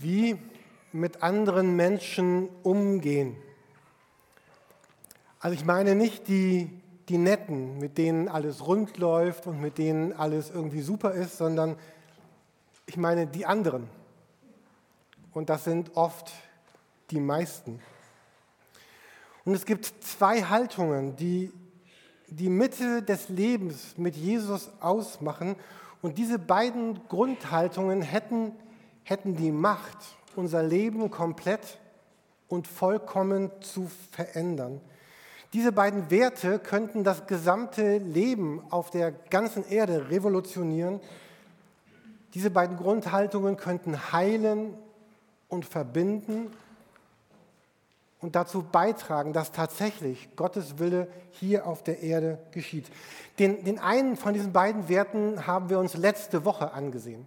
wie mit anderen Menschen umgehen. Also ich meine nicht die, die Netten, mit denen alles rund läuft und mit denen alles irgendwie super ist, sondern ich meine die anderen. Und das sind oft die meisten. Und es gibt zwei Haltungen, die die Mitte des Lebens mit Jesus ausmachen. Und diese beiden Grundhaltungen hätten, hätten die Macht, unser Leben komplett und vollkommen zu verändern. Diese beiden Werte könnten das gesamte Leben auf der ganzen Erde revolutionieren. Diese beiden Grundhaltungen könnten heilen und verbinden und dazu beitragen, dass tatsächlich Gottes Wille hier auf der Erde geschieht. Den, den einen von diesen beiden Werten haben wir uns letzte Woche angesehen.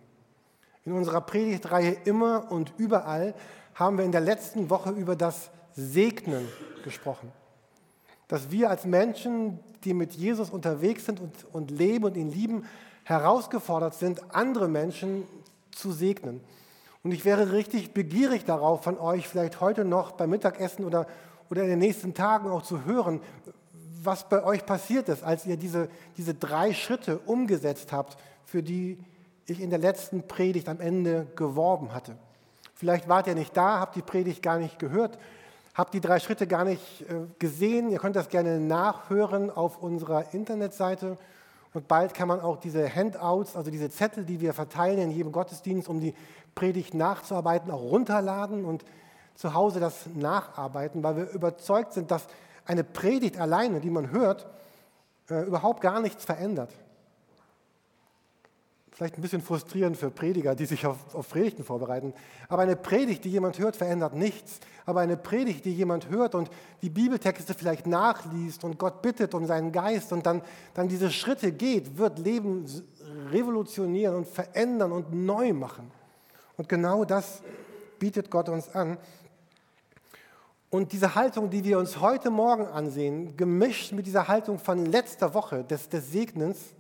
In unserer Predigtreihe Immer und Überall haben wir in der letzten Woche über das Segnen gesprochen. Dass wir als Menschen, die mit Jesus unterwegs sind und, und leben und ihn lieben, herausgefordert sind, andere Menschen zu segnen. Und ich wäre richtig begierig darauf, von euch vielleicht heute noch beim Mittagessen oder, oder in den nächsten Tagen auch zu hören, was bei euch passiert ist, als ihr diese, diese drei Schritte umgesetzt habt, für die ich in der letzten Predigt am Ende geworben hatte. Vielleicht wart ihr nicht da, habt die Predigt gar nicht gehört, habt die drei Schritte gar nicht äh, gesehen. Ihr könnt das gerne nachhören auf unserer Internetseite. Und bald kann man auch diese Handouts, also diese Zettel, die wir verteilen in jedem Gottesdienst, um die Predigt nachzuarbeiten, auch runterladen und zu Hause das nacharbeiten, weil wir überzeugt sind, dass eine Predigt alleine, die man hört, äh, überhaupt gar nichts verändert. Vielleicht ein bisschen frustrierend für Prediger, die sich auf, auf Predigten vorbereiten. Aber eine Predigt, die jemand hört, verändert nichts. Aber eine Predigt, die jemand hört und die Bibeltexte vielleicht nachliest und Gott bittet um seinen Geist und dann, dann diese Schritte geht, wird Leben revolutionieren und verändern und neu machen. Und genau das bietet Gott uns an. Und diese Haltung, die wir uns heute Morgen ansehen, gemischt mit dieser Haltung von letzter Woche des, des Segnens,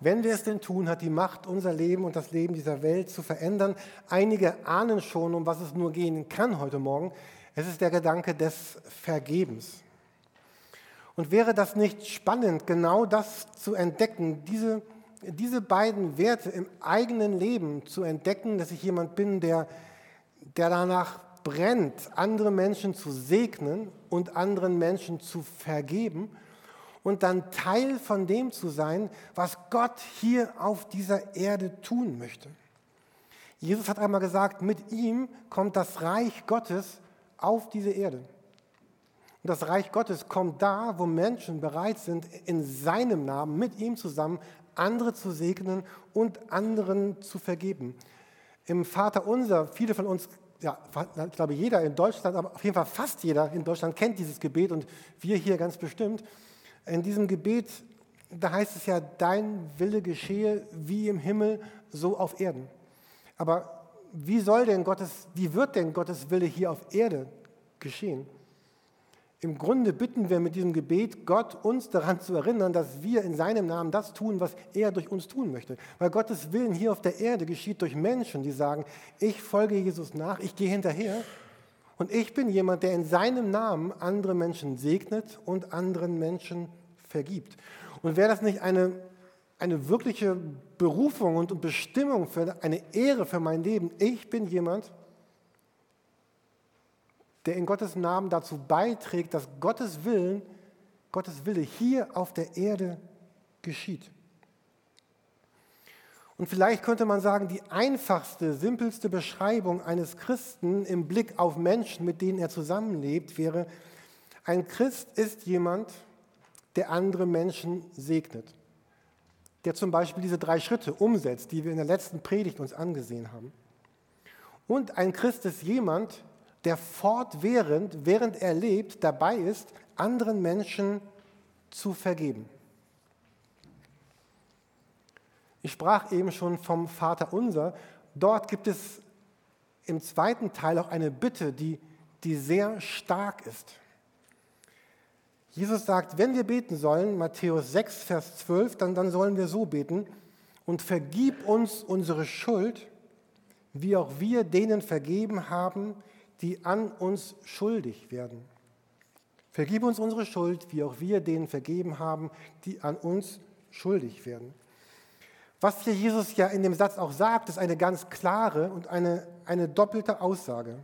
wenn wir es denn tun, hat die Macht, unser Leben und das Leben dieser Welt zu verändern. Einige ahnen schon, um was es nur gehen kann heute Morgen. Es ist der Gedanke des Vergebens. Und wäre das nicht spannend, genau das zu entdecken, diese diese beiden Werte im eigenen Leben zu entdecken, dass ich jemand bin, der, der danach brennt, andere Menschen zu segnen und anderen Menschen zu vergeben und dann Teil von dem zu sein, was Gott hier auf dieser Erde tun möchte. Jesus hat einmal gesagt, mit ihm kommt das Reich Gottes auf diese Erde. Und das Reich Gottes kommt da, wo Menschen bereit sind, in seinem Namen mit ihm zusammen andere zu segnen und anderen zu vergeben. Im Vater unser, viele von uns, ja, ich glaube jeder in Deutschland, aber auf jeden Fall fast jeder in Deutschland kennt dieses Gebet und wir hier ganz bestimmt. In diesem Gebet, da heißt es ja, dein Wille geschehe wie im Himmel, so auf Erden. Aber wie soll denn Gottes, wie wird denn Gottes Wille hier auf Erde geschehen? Im Grunde bitten wir mit diesem Gebet Gott, uns daran zu erinnern, dass wir in seinem Namen das tun, was er durch uns tun möchte. Weil Gottes Willen hier auf der Erde geschieht durch Menschen, die sagen, ich folge Jesus nach, ich gehe hinterher und ich bin jemand, der in seinem Namen andere Menschen segnet und anderen Menschen vergibt. Und wäre das nicht eine, eine wirkliche Berufung und Bestimmung für eine Ehre für mein Leben? Ich bin jemand, der in Gottes Namen dazu beiträgt, dass Gottes Willen, Gottes Wille hier auf der Erde geschieht. Und vielleicht könnte man sagen, die einfachste, simpelste Beschreibung eines Christen im Blick auf Menschen, mit denen er zusammenlebt, wäre, ein Christ ist jemand, der andere Menschen segnet. Der zum Beispiel diese drei Schritte umsetzt, die wir in der letzten Predigt uns angesehen haben. Und ein Christ ist jemand, der fortwährend, während er lebt, dabei ist, anderen Menschen zu vergeben. Ich sprach eben schon vom Vater unser. Dort gibt es im zweiten Teil auch eine Bitte, die, die sehr stark ist. Jesus sagt, wenn wir beten sollen, Matthäus 6, Vers 12, dann, dann sollen wir so beten, und vergib uns unsere Schuld, wie auch wir denen vergeben haben, die an uns schuldig werden. Vergib uns unsere Schuld, wie auch wir denen vergeben haben, die an uns schuldig werden. Was hier Jesus ja in dem Satz auch sagt, ist eine ganz klare und eine, eine doppelte Aussage.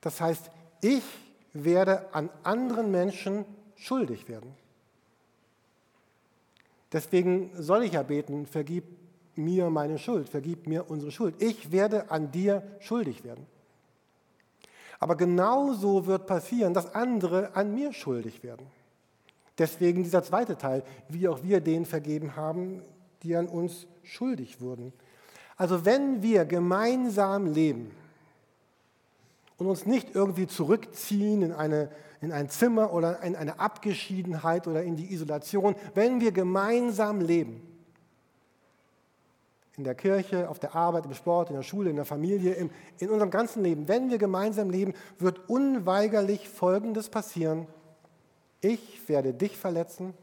Das heißt, ich werde an anderen Menschen schuldig werden. Deswegen soll ich ja beten, vergib mir meine Schuld, vergib mir unsere Schuld. Ich werde an dir schuldig werden. Aber genauso wird passieren, dass andere an mir schuldig werden. Deswegen dieser zweite Teil, wie auch wir denen vergeben haben, die an uns schuldig wurden. Also wenn wir gemeinsam leben und uns nicht irgendwie zurückziehen in, eine, in ein Zimmer oder in eine Abgeschiedenheit oder in die Isolation, wenn wir gemeinsam leben, in der Kirche, auf der Arbeit, im Sport, in der Schule, in der Familie, im, in unserem ganzen Leben, wenn wir gemeinsam leben, wird unweigerlich Folgendes passieren. Ich werde dich verletzen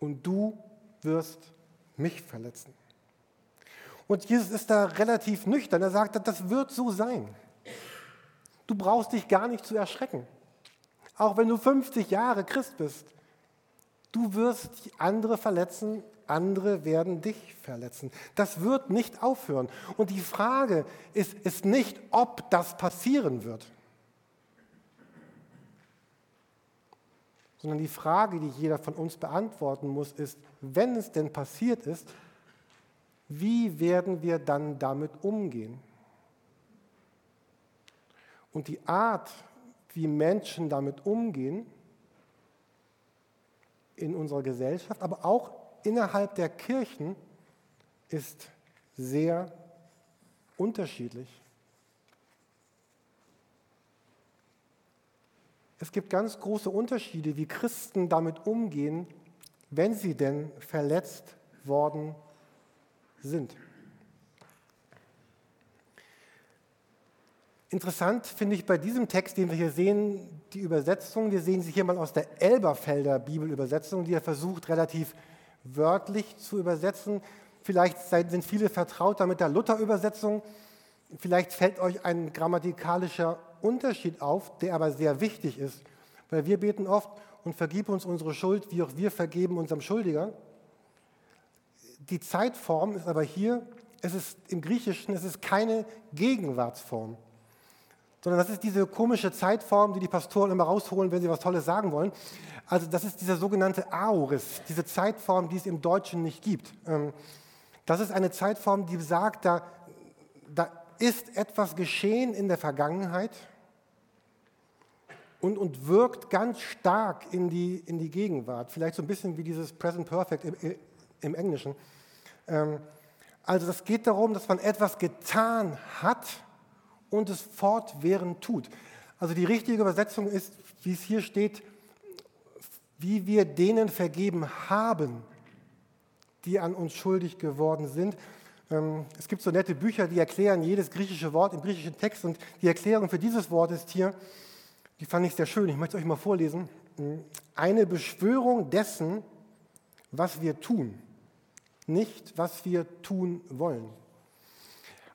und du wirst mich verletzen. Und Jesus ist da relativ nüchtern. Er sagt, das wird so sein. Du brauchst dich gar nicht zu erschrecken. Auch wenn du 50 Jahre Christ bist. Du wirst andere verletzen, andere werden dich verletzen. Das wird nicht aufhören. Und die Frage ist, ist nicht, ob das passieren wird, sondern die Frage, die jeder von uns beantworten muss, ist, wenn es denn passiert ist, wie werden wir dann damit umgehen? Und die Art, wie Menschen damit umgehen, in unserer Gesellschaft, aber auch innerhalb der Kirchen, ist sehr unterschiedlich. Es gibt ganz große Unterschiede, wie Christen damit umgehen, wenn sie denn verletzt worden sind. Interessant finde ich bei diesem Text, den wir hier sehen, die Übersetzung. Wir sehen sie hier mal aus der Elberfelder Bibelübersetzung, die er versucht, relativ wörtlich zu übersetzen. Vielleicht sind viele vertrauter mit der Luther-Übersetzung. Vielleicht fällt euch ein grammatikalischer Unterschied auf, der aber sehr wichtig ist. Weil wir beten oft und vergib uns unsere Schuld, wie auch wir vergeben unserem Schuldiger. Die Zeitform ist aber hier, es ist im Griechischen, es ist keine Gegenwartsform, sondern das ist diese komische Zeitform, die die Pastoren immer rausholen, wenn sie was Tolles sagen wollen. Also das ist dieser sogenannte Aoris, diese Zeitform, die es im Deutschen nicht gibt. Ähm, das ist eine Zeitform, die sagt, da, da ist etwas geschehen in der Vergangenheit und, und wirkt ganz stark in die, in die Gegenwart. Vielleicht so ein bisschen wie dieses Present Perfect im, im Englischen. Ähm, also es geht darum, dass man etwas getan hat und es fortwährend tut. Also die richtige Übersetzung ist, wie es hier steht, wie wir denen vergeben haben, die an uns schuldig geworden sind. Ähm, es gibt so nette Bücher, die erklären jedes griechische Wort im griechischen Text und die Erklärung für dieses Wort ist hier, die fand ich sehr schön, ich möchte es euch mal vorlesen. Eine Beschwörung dessen, was wir tun, nicht was wir tun wollen.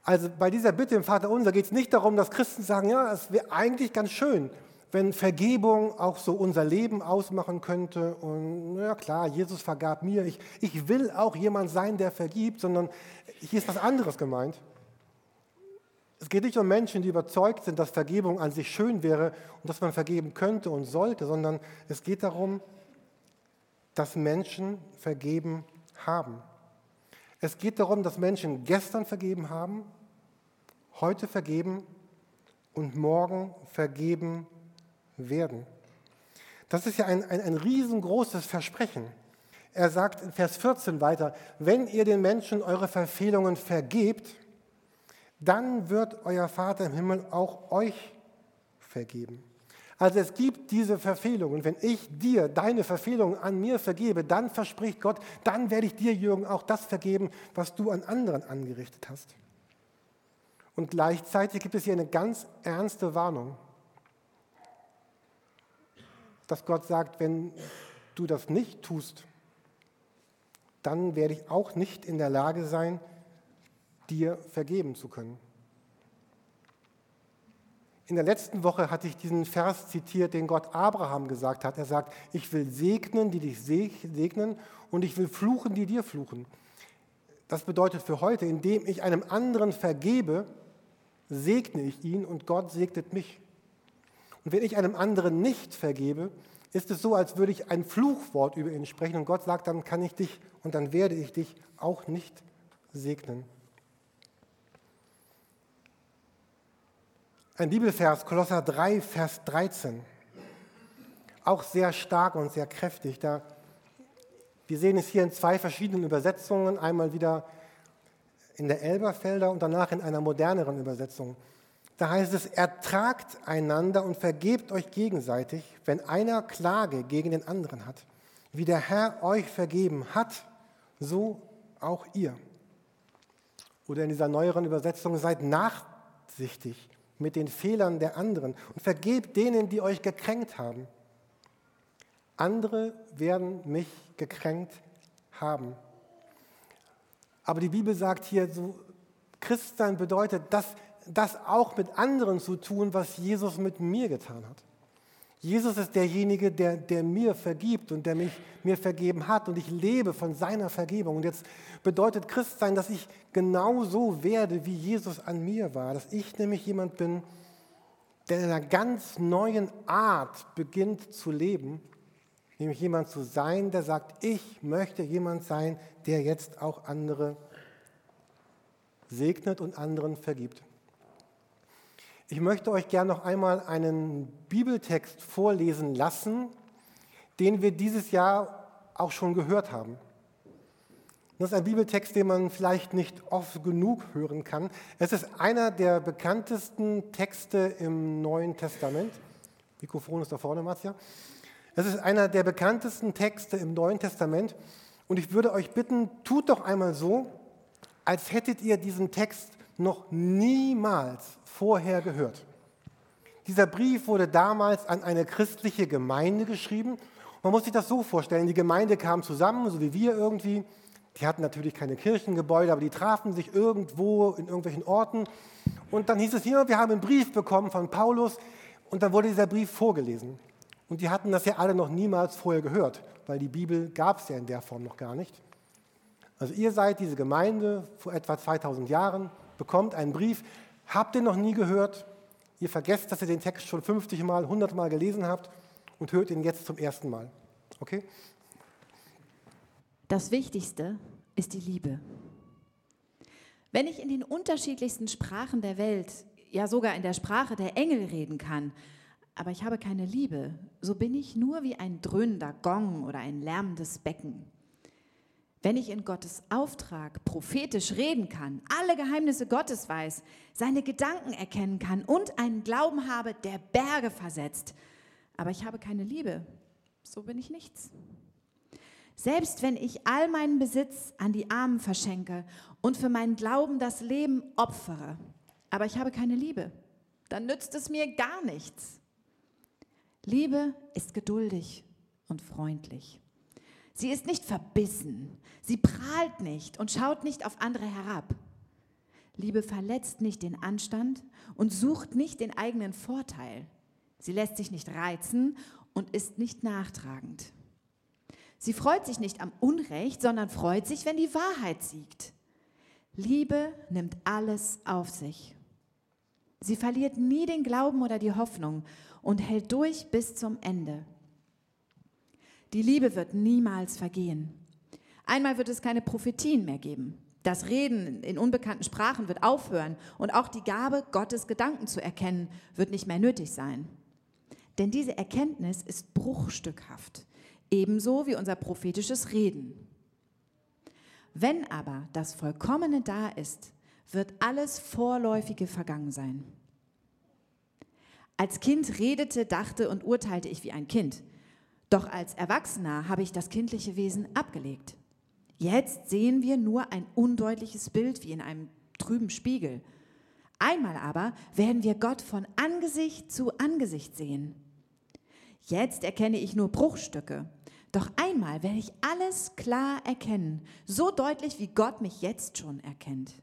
Also bei dieser Bitte im Vater unser geht es nicht darum, dass Christen sagen, ja, es wäre eigentlich ganz schön, wenn Vergebung auch so unser Leben ausmachen könnte und ja klar, Jesus vergab mir, ich, ich will auch jemand sein, der vergibt, sondern hier ist was anderes gemeint. Es geht nicht um Menschen, die überzeugt sind, dass Vergebung an sich schön wäre und dass man vergeben könnte und sollte, sondern es geht darum, dass Menschen vergeben haben. Es geht darum, dass Menschen gestern vergeben haben, heute vergeben und morgen vergeben werden. Das ist ja ein, ein, ein riesengroßes Versprechen. Er sagt in Vers 14 weiter, wenn ihr den Menschen eure Verfehlungen vergebt, dann wird euer Vater im Himmel auch euch vergeben. Also es gibt diese Verfehlungen. Wenn ich dir deine Verfehlungen an mir vergebe, dann verspricht Gott, dann werde ich dir, Jürgen, auch das vergeben, was du an anderen angerichtet hast. Und gleichzeitig gibt es hier eine ganz ernste Warnung dass Gott sagt, wenn du das nicht tust, dann werde ich auch nicht in der Lage sein, dir vergeben zu können. In der letzten Woche hatte ich diesen Vers zitiert, den Gott Abraham gesagt hat. Er sagt, ich will segnen, die dich segnen, und ich will fluchen, die dir fluchen. Das bedeutet für heute, indem ich einem anderen vergebe, segne ich ihn und Gott segnet mich. Und wenn ich einem anderen nicht vergebe, ist es so, als würde ich ein Fluchwort über ihn sprechen und Gott sagt, dann kann ich dich und dann werde ich dich auch nicht segnen. Ein Bibelvers, Kolosser 3, Vers 13. Auch sehr stark und sehr kräftig. Da, wir sehen es hier in zwei verschiedenen Übersetzungen. Einmal wieder in der Elberfelder und danach in einer moderneren Übersetzung. Da heißt es, ertragt einander und vergebt euch gegenseitig, wenn einer Klage gegen den anderen hat. Wie der Herr euch vergeben hat, so auch ihr. Oder in dieser neueren Übersetzung, seid nachsichtig mit den Fehlern der anderen und vergebt denen, die euch gekränkt haben. Andere werden mich gekränkt haben. Aber die Bibel sagt hier, so Christsein bedeutet, das, das auch mit anderen zu tun, was Jesus mit mir getan hat. Jesus ist derjenige, der, der mir vergibt und der mich mir vergeben hat und ich lebe von seiner Vergebung. Und jetzt bedeutet Christsein, dass ich genauso werde, wie Jesus an mir war, dass ich nämlich jemand bin, der in einer ganz neuen Art beginnt zu leben, nämlich jemand zu sein, der sagt, ich möchte jemand sein, der jetzt auch andere segnet und anderen vergibt. Ich möchte euch gerne noch einmal einen Bibeltext vorlesen lassen, den wir dieses Jahr auch schon gehört haben. Das ist ein Bibeltext, den man vielleicht nicht oft genug hören kann. Es ist einer der bekanntesten Texte im Neuen Testament. Mikrofon ist da vorne, Matja. Es ist einer der bekanntesten Texte im Neuen Testament. Und ich würde euch bitten, tut doch einmal so, als hättet ihr diesen Text noch niemals vorher gehört. Dieser Brief wurde damals an eine christliche Gemeinde geschrieben. Man muss sich das so vorstellen, die Gemeinde kam zusammen, so wie wir irgendwie. Die hatten natürlich keine Kirchengebäude, aber die trafen sich irgendwo in irgendwelchen Orten. Und dann hieß es hier, wir haben einen Brief bekommen von Paulus und dann wurde dieser Brief vorgelesen. Und die hatten das ja alle noch niemals vorher gehört, weil die Bibel gab es ja in der Form noch gar nicht. Also ihr seid diese Gemeinde vor etwa 2000 Jahren, bekommt einen Brief, habt ihr noch nie gehört, ihr vergesst, dass ihr den Text schon 50 Mal, 100 Mal gelesen habt und hört ihn jetzt zum ersten Mal. Okay? Das Wichtigste ist die Liebe. Wenn ich in den unterschiedlichsten Sprachen der Welt, ja sogar in der Sprache der Engel reden kann, aber ich habe keine Liebe, so bin ich nur wie ein dröhnender Gong oder ein lärmendes Becken. Wenn ich in Gottes Auftrag prophetisch reden kann, alle Geheimnisse Gottes weiß, seine Gedanken erkennen kann und einen Glauben habe, der Berge versetzt, aber ich habe keine Liebe, so bin ich nichts. Selbst wenn ich all meinen Besitz an die Armen verschenke und für meinen Glauben das Leben opfere, aber ich habe keine Liebe, dann nützt es mir gar nichts. Liebe ist geduldig und freundlich. Sie ist nicht verbissen, sie prahlt nicht und schaut nicht auf andere herab. Liebe verletzt nicht den Anstand und sucht nicht den eigenen Vorteil. Sie lässt sich nicht reizen und ist nicht nachtragend. Sie freut sich nicht am Unrecht, sondern freut sich, wenn die Wahrheit siegt. Liebe nimmt alles auf sich. Sie verliert nie den Glauben oder die Hoffnung und hält durch bis zum Ende. Die Liebe wird niemals vergehen. Einmal wird es keine Prophetien mehr geben. Das Reden in unbekannten Sprachen wird aufhören und auch die Gabe, Gottes Gedanken zu erkennen, wird nicht mehr nötig sein. Denn diese Erkenntnis ist bruchstückhaft, ebenso wie unser prophetisches Reden. Wenn aber das Vollkommene da ist, wird alles Vorläufige vergangen sein. Als Kind redete, dachte und urteilte ich wie ein Kind. Doch als Erwachsener habe ich das kindliche Wesen abgelegt. Jetzt sehen wir nur ein undeutliches Bild wie in einem trüben Spiegel. Einmal aber werden wir Gott von Angesicht zu Angesicht sehen. Jetzt erkenne ich nur Bruchstücke. Doch einmal werde ich alles klar erkennen, so deutlich wie Gott mich jetzt schon erkennt.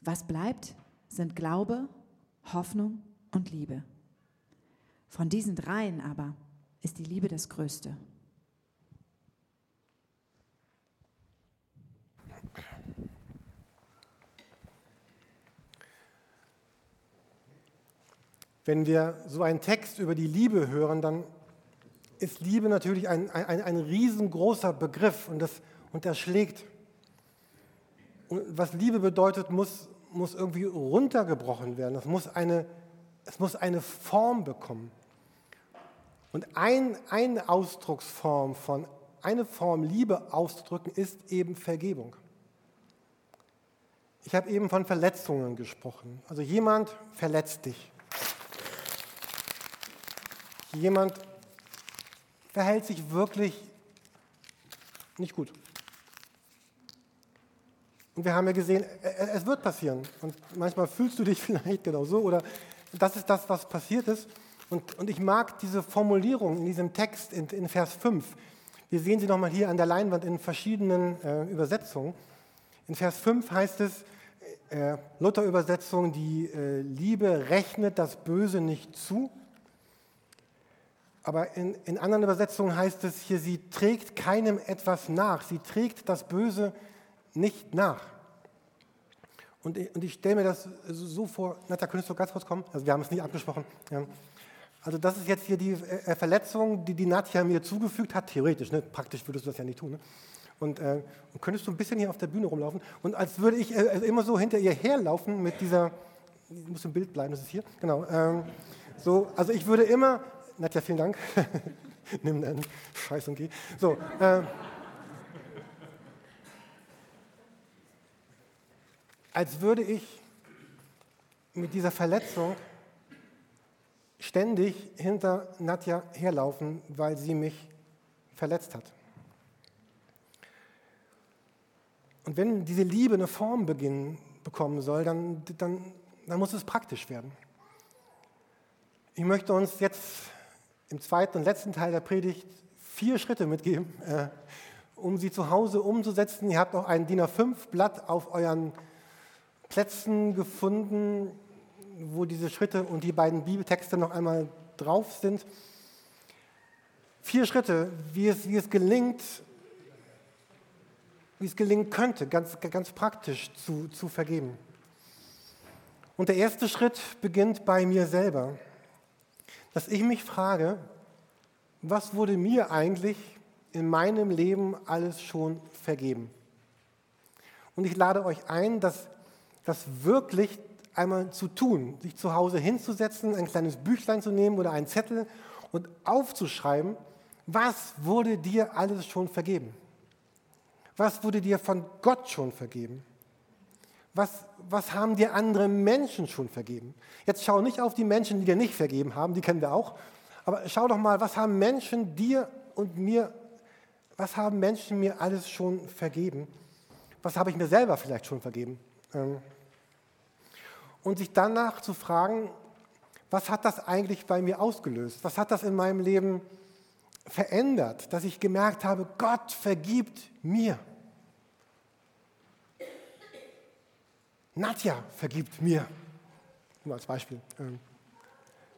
Was bleibt, sind Glaube, Hoffnung und Liebe. Von diesen dreien aber ist die Liebe das Größte. Wenn wir so einen Text über die Liebe hören, dann ist Liebe natürlich ein, ein, ein riesengroßer Begriff und das unterschlägt. Und was Liebe bedeutet, muss, muss irgendwie runtergebrochen werden. Das muss eine, es muss eine Form bekommen. Und ein, eine Ausdrucksform von, eine Form Liebe auszudrücken, ist eben Vergebung. Ich habe eben von Verletzungen gesprochen. Also jemand verletzt dich. Jemand verhält sich wirklich nicht gut. Und wir haben ja gesehen, es wird passieren. Und manchmal fühlst du dich vielleicht genau so oder das ist das, was passiert ist. Und, und ich mag diese Formulierung in diesem Text in, in Vers 5. Wir sehen sie nochmal hier an der Leinwand in verschiedenen äh, Übersetzungen. In Vers 5 heißt es, äh, Luther-Übersetzung, die äh, Liebe rechnet das Böse nicht zu. Aber in, in anderen Übersetzungen heißt es hier, sie trägt keinem etwas nach. Sie trägt das Böse nicht nach. Und ich, und ich stelle mir das so vor, Nadja, könntest du ganz kurz kommen? Also wir haben es nie abgesprochen. Ja. Also das ist jetzt hier die äh, Verletzung, die die Nadja mir zugefügt hat, theoretisch, ne? praktisch würdest du das ja nicht tun. Ne? Und, äh, und, könntest du ein bisschen hier auf der Bühne rumlaufen und als würde ich äh, also immer so hinter ihr herlaufen mit dieser, ich muss im Bild bleiben, das ist hier, genau. Ähm, so, also ich würde immer, Nadja, vielen Dank, nimm einen Scheiß und geh. So, äh, als würde ich mit dieser Verletzung ständig hinter Nadja herlaufen, weil sie mich verletzt hat. Und wenn diese Liebe eine Form beginnen, bekommen soll, dann, dann, dann muss es praktisch werden. Ich möchte uns jetzt im zweiten und letzten Teil der Predigt vier Schritte mitgeben, äh, um sie zu Hause umzusetzen. Ihr habt auch ein DIN A5-Blatt auf euren Plätzen gefunden, wo diese Schritte und die beiden Bibeltexte noch einmal drauf sind. Vier Schritte, wie es, wie es gelingt, wie es gelingen könnte, ganz, ganz praktisch zu, zu vergeben. Und der erste Schritt beginnt bei mir selber, dass ich mich frage, was wurde mir eigentlich in meinem Leben alles schon vergeben? Und ich lade euch ein, dass das wirklich einmal zu tun, sich zu Hause hinzusetzen, ein kleines Büchlein zu nehmen oder einen Zettel und aufzuschreiben, was wurde dir alles schon vergeben? Was wurde dir von Gott schon vergeben? Was, was haben dir andere Menschen schon vergeben? Jetzt schau nicht auf die Menschen, die dir nicht vergeben haben, die kennen wir auch, aber schau doch mal, was haben Menschen dir und mir, was haben Menschen mir alles schon vergeben? Was habe ich mir selber vielleicht schon vergeben? Ähm, und sich danach zu fragen, was hat das eigentlich bei mir ausgelöst? Was hat das in meinem Leben verändert, dass ich gemerkt habe, Gott vergibt mir. Nadja vergibt mir. Nur als Beispiel. Ähm,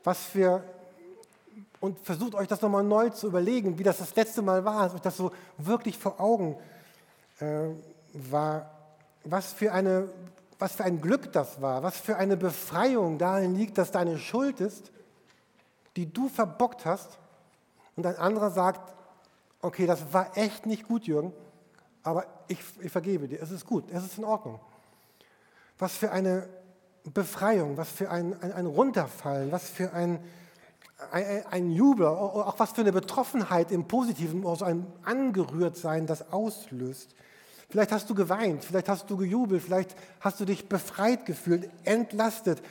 was für, und versucht euch das nochmal neu zu überlegen, wie das das letzte Mal war, dass euch das so wirklich vor Augen äh, war. Was für eine was für ein Glück das war, was für eine Befreiung darin liegt, dass deine Schuld ist, die du verbockt hast. Und ein anderer sagt, okay, das war echt nicht gut, Jürgen, aber ich, ich vergebe dir, es ist gut, es ist in Ordnung. Was für eine Befreiung, was für ein, ein, ein Runterfallen, was für ein, ein, ein, Jubel, auch was für eine Betroffenheit im Positiven, so ein Angerührtsein, das auslöst. Vielleicht hast du geweint, vielleicht hast du gejubelt, vielleicht hast du dich befreit gefühlt, entlastet.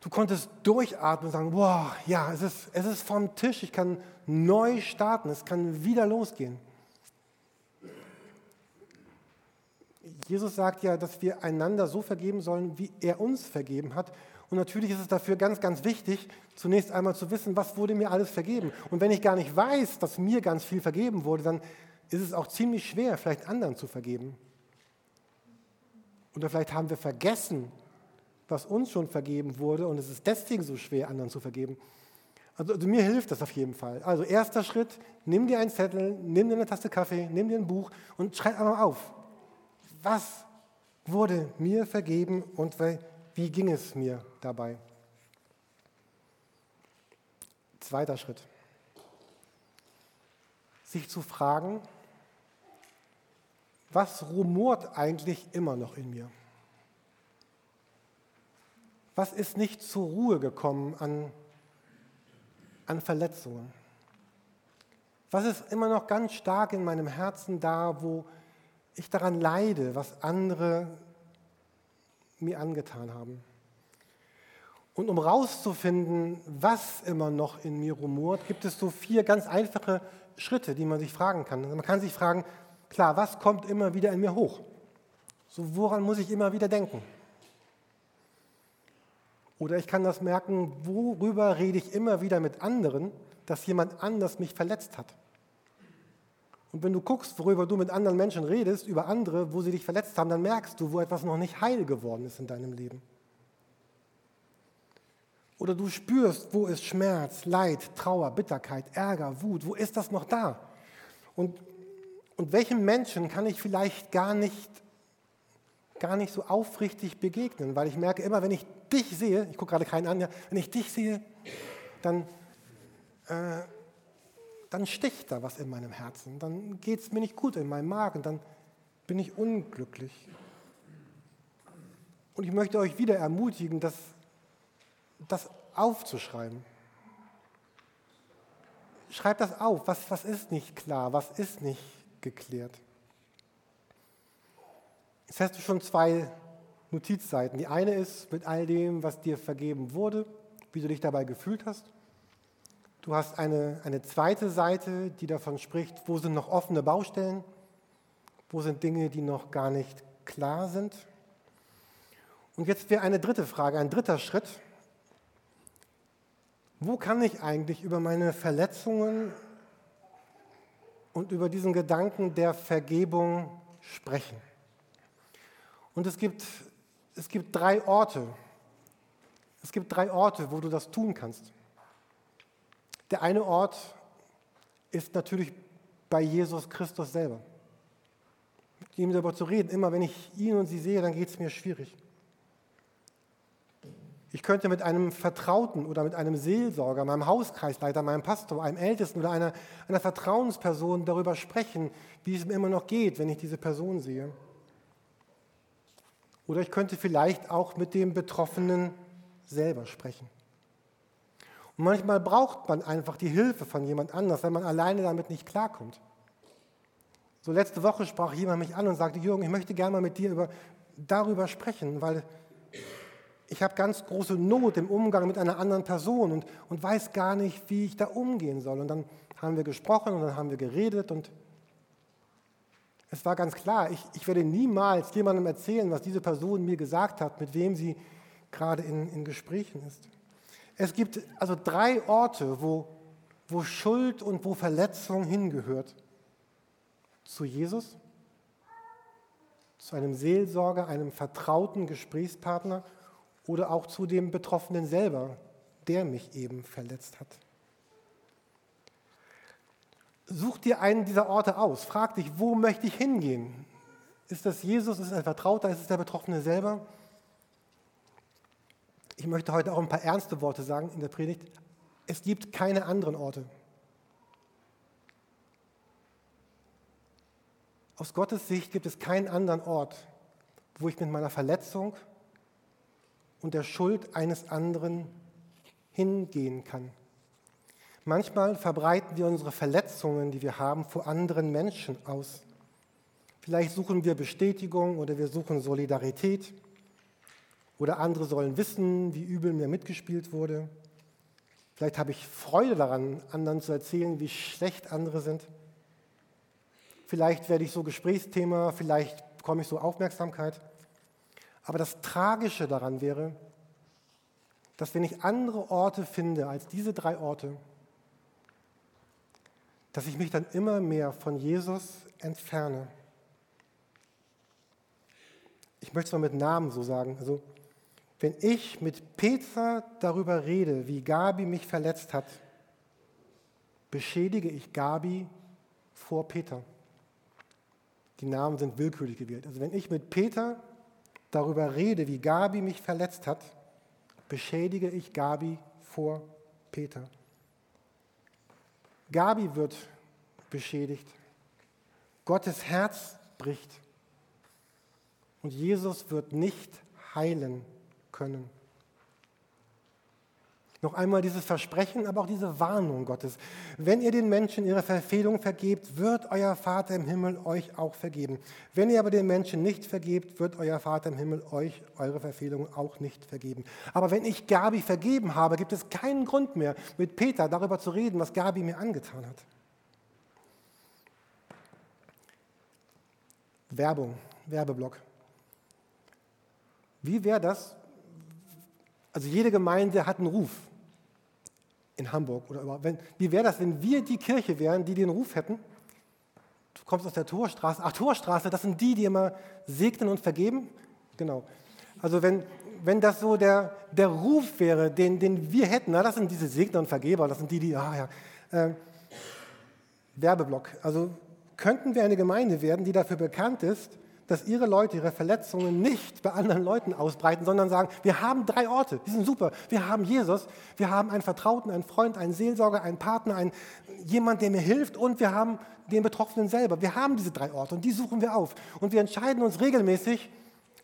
Du konntest durchatmen und sagen, wow, ja, es ist, es ist vom Tisch, ich kann neu starten, es kann wieder losgehen. Jesus sagt ja, dass wir einander so vergeben sollen, wie er uns vergeben hat. Und natürlich ist es dafür ganz, ganz wichtig, zunächst einmal zu wissen, was wurde mir alles vergeben. Und wenn ich gar nicht weiß, dass mir ganz viel vergeben wurde, dann ist es auch ziemlich schwer, vielleicht anderen zu vergeben. Oder vielleicht haben wir vergessen, was uns schon vergeben wurde und es ist deswegen so schwer, anderen zu vergeben. Also, also, mir hilft das auf jeden Fall. Also erster Schritt, nimm dir einen Zettel, nimm dir eine Tasse Kaffee, nimm dir ein Buch und schreib einmal auf, was wurde mir vergeben und wie ging es mir dabei. Zweiter Schritt, sich zu fragen, was rumort eigentlich immer noch in mir? Was ist nicht zur Ruhe gekommen an an Verletzungen? Was ist immer noch ganz stark in meinem Herzen da, wo ich daran leide, was andere mir angetan haben? Und um rauszufinden, was immer noch in mir rumort, gibt es so vier ganz einfache Schritte, die man sich fragen kann. Man kann sich fragen, klar, was kommt immer wieder in mir hoch? So, woran muss ich immer wieder denken? Oder ich kann das merken, worüber rede ich immer wieder mit anderen, dass jemand anders mich verletzt hat. Und wenn du guckst, worüber du mit anderen Menschen redest, über andere, wo sie dich verletzt haben, dann merkst du, wo etwas noch nicht heil geworden ist in deinem Leben. Oder du spürst, wo ist Schmerz, Leid, Trauer, Bitterkeit, Ärger, Wut, wo ist das noch da? Und, und welchem Menschen kann ich vielleicht gar nicht gar nicht so aufrichtig begegnen, weil ich merke immer, wenn ich dich sehe, ich gucke gerade keinen an, ja, wenn ich dich sehe, dann, äh, dann sticht da was in meinem Herzen, dann geht es mir nicht gut in meinem Magen, dann bin ich unglücklich. Und ich möchte euch wieder ermutigen, das, das aufzuschreiben. Schreibt das auf, was, was ist nicht klar, was ist nicht geklärt. Jetzt hast du schon zwei Notizseiten. Die eine ist mit all dem, was dir vergeben wurde, wie du dich dabei gefühlt hast. Du hast eine, eine zweite Seite, die davon spricht, wo sind noch offene Baustellen, wo sind Dinge, die noch gar nicht klar sind. Und jetzt wäre eine dritte Frage, ein dritter Schritt. Wo kann ich eigentlich über meine Verletzungen und über diesen Gedanken der Vergebung sprechen? Und es gibt, es gibt drei Orte. Es gibt drei Orte, wo du das tun kannst. Der eine Ort ist natürlich bei Jesus Christus selber. Mit ihm darüber zu reden. Immer wenn ich ihn und sie sehe, dann geht es mir schwierig. Ich könnte mit einem Vertrauten oder mit einem Seelsorger, meinem Hauskreisleiter, meinem Pastor, einem Ältesten oder einer, einer Vertrauensperson darüber sprechen, wie es mir immer noch geht, wenn ich diese Person sehe. Oder ich könnte vielleicht auch mit dem Betroffenen selber sprechen. Und manchmal braucht man einfach die Hilfe von jemand anders, wenn man alleine damit nicht klarkommt. So letzte Woche sprach jemand mich an und sagte, Jürgen, ich möchte gerne mal mit dir über, darüber sprechen, weil ich habe ganz große Not im Umgang mit einer anderen Person und, und weiß gar nicht, wie ich da umgehen soll. Und dann haben wir gesprochen und dann haben wir geredet und es war ganz klar, ich, ich werde niemals jemandem erzählen, was diese Person mir gesagt hat, mit wem sie gerade in, in Gesprächen ist. Es gibt also drei Orte, wo, wo Schuld und wo Verletzung hingehört. Zu Jesus, zu einem Seelsorger, einem vertrauten Gesprächspartner oder auch zu dem Betroffenen selber, der mich eben verletzt hat. Such dir einen dieser Orte aus. Frag dich, wo möchte ich hingehen? Ist das Jesus? Ist es ein Vertrauter? Ist es der Betroffene selber? Ich möchte heute auch ein paar ernste Worte sagen in der Predigt. Es gibt keine anderen Orte. Aus Gottes Sicht gibt es keinen anderen Ort, wo ich mit meiner Verletzung und der Schuld eines anderen hingehen kann. Manchmal verbreiten wir unsere Verletzungen, die wir haben, vor anderen Menschen aus. Vielleicht suchen wir Bestätigung oder wir suchen Solidarität oder andere sollen wissen, wie übel mir mitgespielt wurde. Vielleicht habe ich Freude daran, anderen zu erzählen, wie schlecht andere sind. Vielleicht werde ich so Gesprächsthema, vielleicht bekomme ich so Aufmerksamkeit. Aber das Tragische daran wäre, dass wenn ich andere Orte finde als diese drei Orte, dass ich mich dann immer mehr von Jesus entferne. Ich möchte es mal mit Namen so sagen. Also Wenn ich mit Peter darüber rede, wie Gabi mich verletzt hat, beschädige ich Gabi vor Peter. Die Namen sind willkürlich gewählt. Also wenn ich mit Peter darüber rede, wie Gabi mich verletzt hat, beschädige ich Gabi vor Peter. Gabi wird beschädigt. Gottes Herz bricht. Und Jesus wird nicht heilen können. Noch einmal dieses Versprechen, aber auch diese Warnung Gottes. Wenn ihr den Menschen ihre Verfehlung vergebt, wird euer Vater im Himmel euch auch vergeben. Wenn ihr aber den Menschen nicht vergebt, wird euer Vater im Himmel euch eure Verfehlung auch nicht vergeben. Aber wenn ich Gabi vergeben habe, gibt es keinen Grund mehr, mit Peter darüber zu reden, was Gabi mir angetan hat. Werbung, Werbeblock. Wie wäre das, also jede Gemeinde hat einen Ruf in Hamburg oder überhaupt. Wenn, wie wäre das, wenn wir die Kirche wären, die den Ruf hätten? Du kommst aus der Torstraße. Ach, Torstraße, das sind die, die immer segnen und vergeben? Genau. Also wenn, wenn das so der, der Ruf wäre, den, den wir hätten, na, das sind diese Segner und Vergeber, das sind die, die, ah ja, äh, Werbeblock. Also könnten wir eine Gemeinde werden, die dafür bekannt ist, dass ihre Leute ihre Verletzungen nicht bei anderen Leuten ausbreiten, sondern sagen, wir haben drei Orte, die sind super. Wir haben Jesus, wir haben einen Vertrauten, einen Freund, einen Seelsorger, einen Partner, einen, jemand, der mir hilft und wir haben den Betroffenen selber. Wir haben diese drei Orte und die suchen wir auf. Und wir entscheiden uns regelmäßig,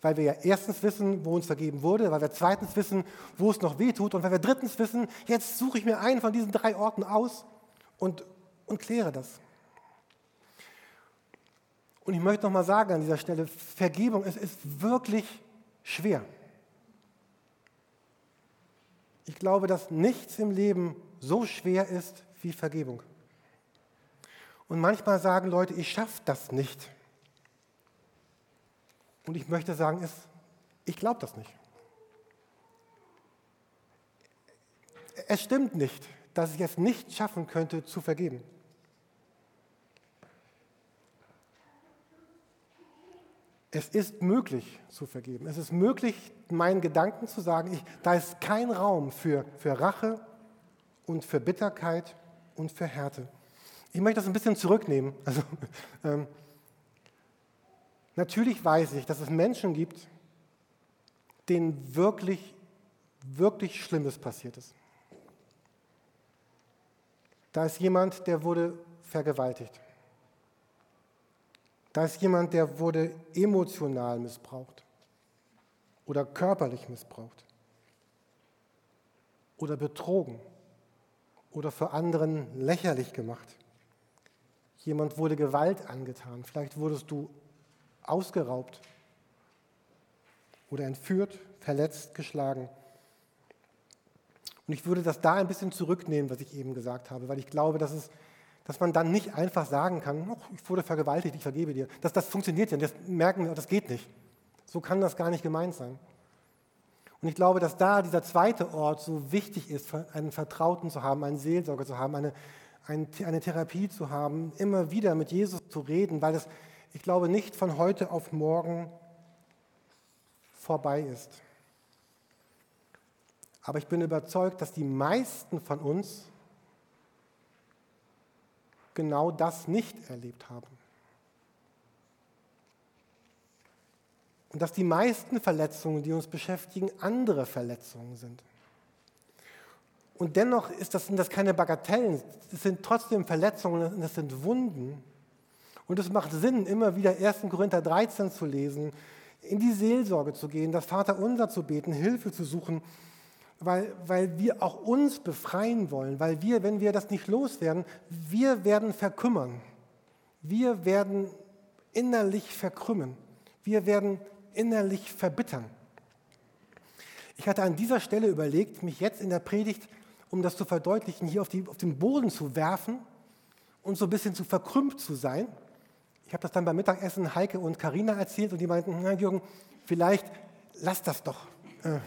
weil wir ja erstens wissen, wo uns vergeben wurde, weil wir zweitens wissen, wo es noch weh tut und weil wir drittens wissen, jetzt suche ich mir einen von diesen drei Orten aus und, und kläre das. Und ich möchte noch mal sagen an dieser Stelle, Vergebung, es ist wirklich schwer. Ich glaube, dass nichts im Leben so schwer ist wie Vergebung. Und manchmal sagen Leute, ich schaffe das nicht. Und ich möchte sagen, ich glaube das nicht. Es stimmt nicht, dass ich es nicht schaffen könnte zu vergeben. Es ist möglich zu vergeben. Es ist möglich, meinen Gedanken zu sagen, ich, da ist kein Raum für, für Rache und für Bitterkeit und für Härte. Ich möchte das ein bisschen zurücknehmen. Also, ähm, natürlich weiß ich, dass es Menschen gibt, denen wirklich, wirklich Schlimmes passiert ist. Da ist jemand, der wurde vergewaltigt. Da ist jemand, der wurde emotional missbraucht oder körperlich missbraucht oder betrogen oder für anderen lächerlich gemacht. Jemand wurde Gewalt angetan. Vielleicht wurdest du ausgeraubt oder entführt, verletzt, geschlagen. Und ich würde das da ein bisschen zurücknehmen, was ich eben gesagt habe, weil ich glaube, dass es dass man dann nicht einfach sagen kann, oh, ich wurde vergewaltigt, ich vergebe dir. Das, das funktioniert ja, das merken wir, das geht nicht. So kann das gar nicht gemeint sein. Und ich glaube, dass da dieser zweite Ort so wichtig ist, einen Vertrauten zu haben, einen Seelsorger zu haben, eine, eine Therapie zu haben, immer wieder mit Jesus zu reden, weil es, ich glaube, nicht von heute auf morgen vorbei ist. Aber ich bin überzeugt, dass die meisten von uns genau das nicht erlebt haben. Und dass die meisten Verletzungen, die uns beschäftigen, andere Verletzungen sind. Und dennoch ist das, sind das keine Bagatellen, es sind trotzdem Verletzungen, das sind Wunden. Und es macht Sinn, immer wieder 1. Korinther 13 zu lesen, in die Seelsorge zu gehen, das Vaterunser zu beten, Hilfe zu suchen weil, weil wir auch uns befreien wollen, weil wir, wenn wir das nicht loswerden, wir werden verkümmern. Wir werden innerlich verkrümmen. Wir werden innerlich verbittern. Ich hatte an dieser Stelle überlegt, mich jetzt in der Predigt, um das zu verdeutlichen, hier auf, die, auf den Boden zu werfen und so ein bisschen zu verkrümmt zu sein. Ich habe das dann beim Mittagessen Heike und Karina erzählt und die meinten, na Jürgen, vielleicht lass das doch. Äh,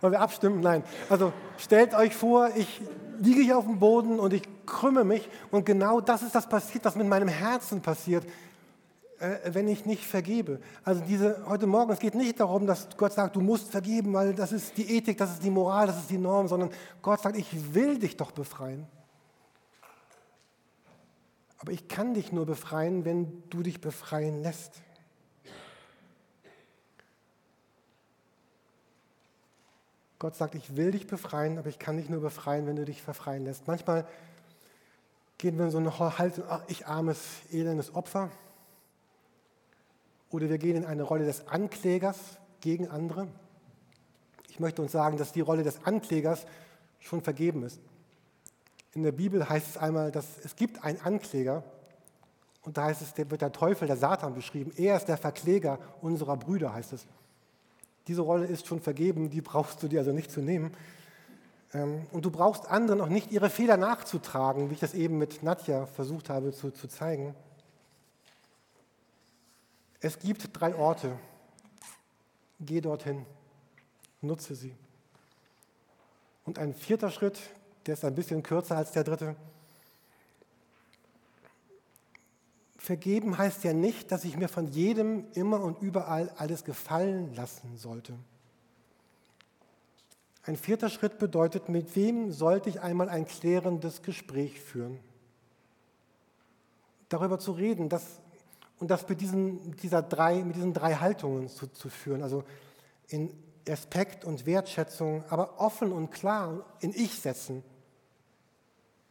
Wollen wir abstimmen? Nein. Also stellt euch vor, ich liege hier auf dem Boden und ich krümme mich und genau das ist das passiert, was mit meinem Herzen passiert. äh, wenn ich nicht vergebe? Also diese, heute Morgen, es geht nicht darum, dass Gott sagt, du musst vergeben, weil das ist die Ethik, das ist die Moral, das ist die Norm, sondern Gott sagt, ich will dich doch befreien. Aber ich kann dich nur befreien, wenn du dich befreien lässt. Gott sagt, ich will dich befreien, aber ich kann dich nur befreien, wenn du dich verfreien lässt. Manchmal gehen wir in so eine Haltung, ach, ich armes, elendes Opfer. Oder wir gehen in eine Rolle des Anklägers gegen andere. Ich möchte uns sagen, dass die Rolle des Anklägers schon vergeben ist. In der Bibel heißt es einmal, dass es gibt einen Ankläger und da heißt es, der wird der Teufel, der Satan beschrieben. Er ist der Verkläger unserer Brüder, heißt es. Diese Rolle ist schon vergeben, die brauchst du dir also nicht zu nehmen. Ähm, und du brauchst anderen auch nicht ihre Fehler nachzutragen, wie ich das eben mit Nadja versucht habe zu, zu zeigen. Es gibt drei Orte. Geh dorthin, nutze sie. Und ein vierter Schritt, der ist ein bisschen kürzer als der dritte. Vergeben heißt ja nicht, dass ich mir von jedem immer und überall alles gefallen lassen sollte. Ein vierter Schritt bedeutet, mit wem sollte ich einmal ein klärendes Gespräch führen? Darüber zu reden dass, und das mit diesen, dieser drei, mit diesen drei Haltungen zu, zu führen, also in Respekt und Wertschätzung, aber offen und klar in Ich setzen.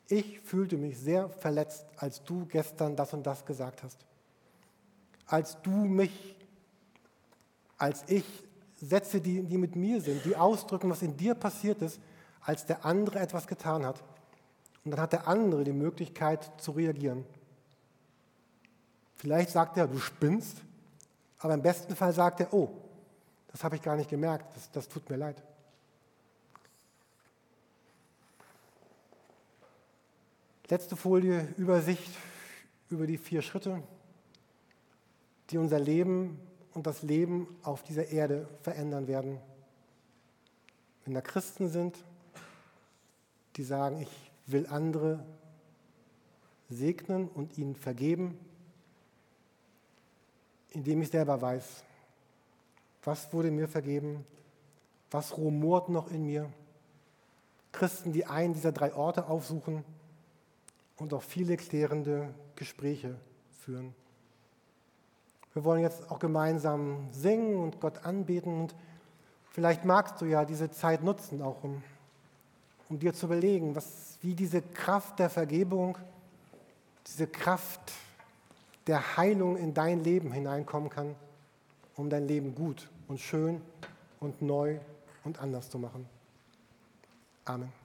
Ich fühlte mich sehr verletzt, als du gestern das und das gesagt hast. Als du mich, als ich Sätze, die, die mit mir sind, die ausdrücken, was in dir passiert ist, als der andere etwas getan hat. Und dann hat der andere die Möglichkeit zu reagieren. Vielleicht sagt er, du spinnst, aber im besten Fall sagt er, oh, das habe ich gar nicht gemerkt, das, das tut mir leid. Letzte Folie, Übersicht über die vier Schritte, die unser Leben und das Leben auf dieser Erde verändern werden. Wenn da Christen sind, die sagen, ich will andere segnen und ihnen vergeben, indem ich selber weiß, was wurde mir vergeben, was rumort noch in mir. Christen, die einen dieser drei Orte aufsuchen und auch viele klärende Gespräche führen. Wir wollen jetzt auch gemeinsam singen und Gott anbeten und vielleicht magst du ja diese Zeit nutzen, auch um, um dir zu überlegen, was, wie diese Kraft der Vergebung, diese Kraft der Heilung in dein Leben hineinkommen kann, um dein Leben gut und schön und neu und anders zu machen. Amen.